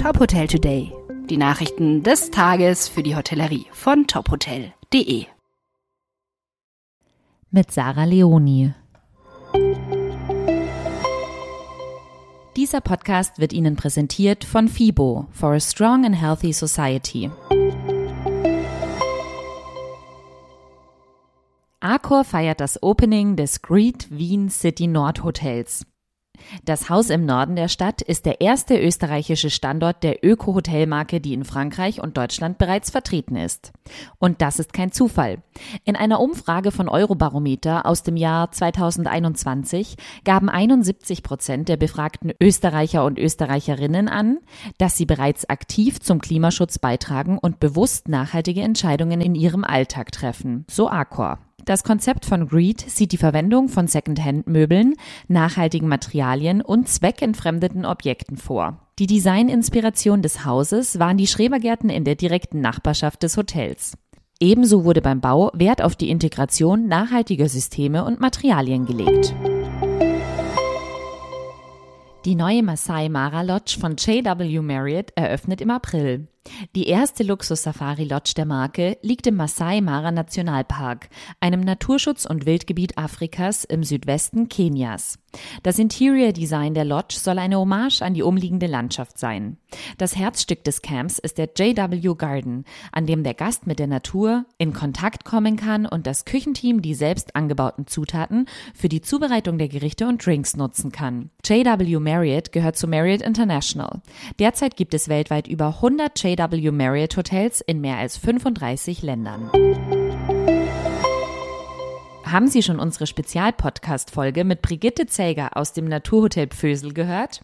Top Hotel Today. Die Nachrichten des Tages für die Hotellerie von tophotel.de. Mit Sarah Leoni. Dieser Podcast wird Ihnen präsentiert von FIBO for a Strong and Healthy Society. Accor feiert das Opening des Great Wien City Nord Hotels. Das Haus im Norden der Stadt ist der erste österreichische Standort der Öko-Hotelmarke, die in Frankreich und Deutschland bereits vertreten ist. Und das ist kein Zufall. In einer Umfrage von Eurobarometer aus dem Jahr 2021 gaben 71 Prozent der befragten Österreicher und Österreicherinnen an, dass sie bereits aktiv zum Klimaschutz beitragen und bewusst nachhaltige Entscheidungen in ihrem Alltag treffen, so Accor. Das Konzept von Greed sieht die Verwendung von Secondhand-Möbeln, nachhaltigen Materialien und zweckentfremdeten Objekten vor. Die Designinspiration des Hauses waren die Schrebergärten in der direkten Nachbarschaft des Hotels. Ebenso wurde beim Bau Wert auf die Integration nachhaltiger Systeme und Materialien gelegt. Die neue Masai Mara Lodge von JW Marriott eröffnet im April. Die erste Luxus-Safari-Lodge der Marke liegt im Masai Mara Nationalpark, einem Naturschutz- und Wildgebiet Afrikas im Südwesten Kenias. Das Interior Design der Lodge soll eine Hommage an die umliegende Landschaft sein. Das Herzstück des Camps ist der JW Garden, an dem der Gast mit der Natur in Kontakt kommen kann und das Küchenteam die selbst angebauten Zutaten für die Zubereitung der Gerichte und Drinks nutzen kann. JW Marriott gehört zu Marriott International. Derzeit gibt es weltweit über 100 JW JW Marriott Hotels in mehr als 35 Ländern. Haben Sie schon unsere Spezialpodcast-Folge mit Brigitte Zelger aus dem Naturhotel Pfösel gehört?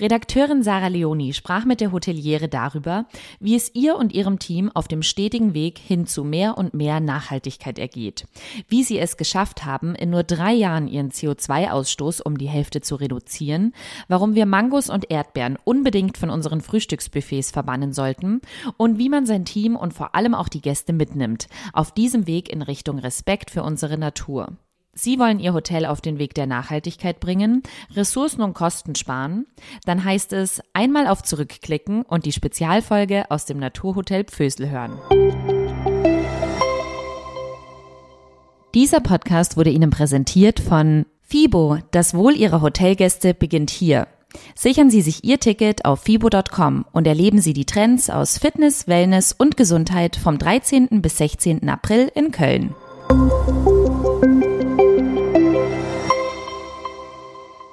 Redakteurin Sarah Leoni sprach mit der Hoteliere darüber, wie es ihr und ihrem Team auf dem stetigen Weg hin zu mehr und mehr Nachhaltigkeit ergeht, wie sie es geschafft haben, in nur drei Jahren ihren CO2-Ausstoß um die Hälfte zu reduzieren, warum wir Mangos und Erdbeeren unbedingt von unseren Frühstücksbuffets verbannen sollten. Und wie man sein Team und vor allem auch die Gäste mitnimmt, auf diesem Weg in Richtung Respekt für unsere Natur. Sie wollen Ihr Hotel auf den Weg der Nachhaltigkeit bringen, Ressourcen und Kosten sparen? Dann heißt es einmal auf Zurückklicken und die Spezialfolge aus dem Naturhotel Pfösel hören. Dieser Podcast wurde Ihnen präsentiert von FIBO. Das Wohl Ihrer Hotelgäste beginnt hier. Sichern Sie sich Ihr Ticket auf fibo.com und erleben Sie die Trends aus Fitness, Wellness und Gesundheit vom 13. bis 16. April in Köln.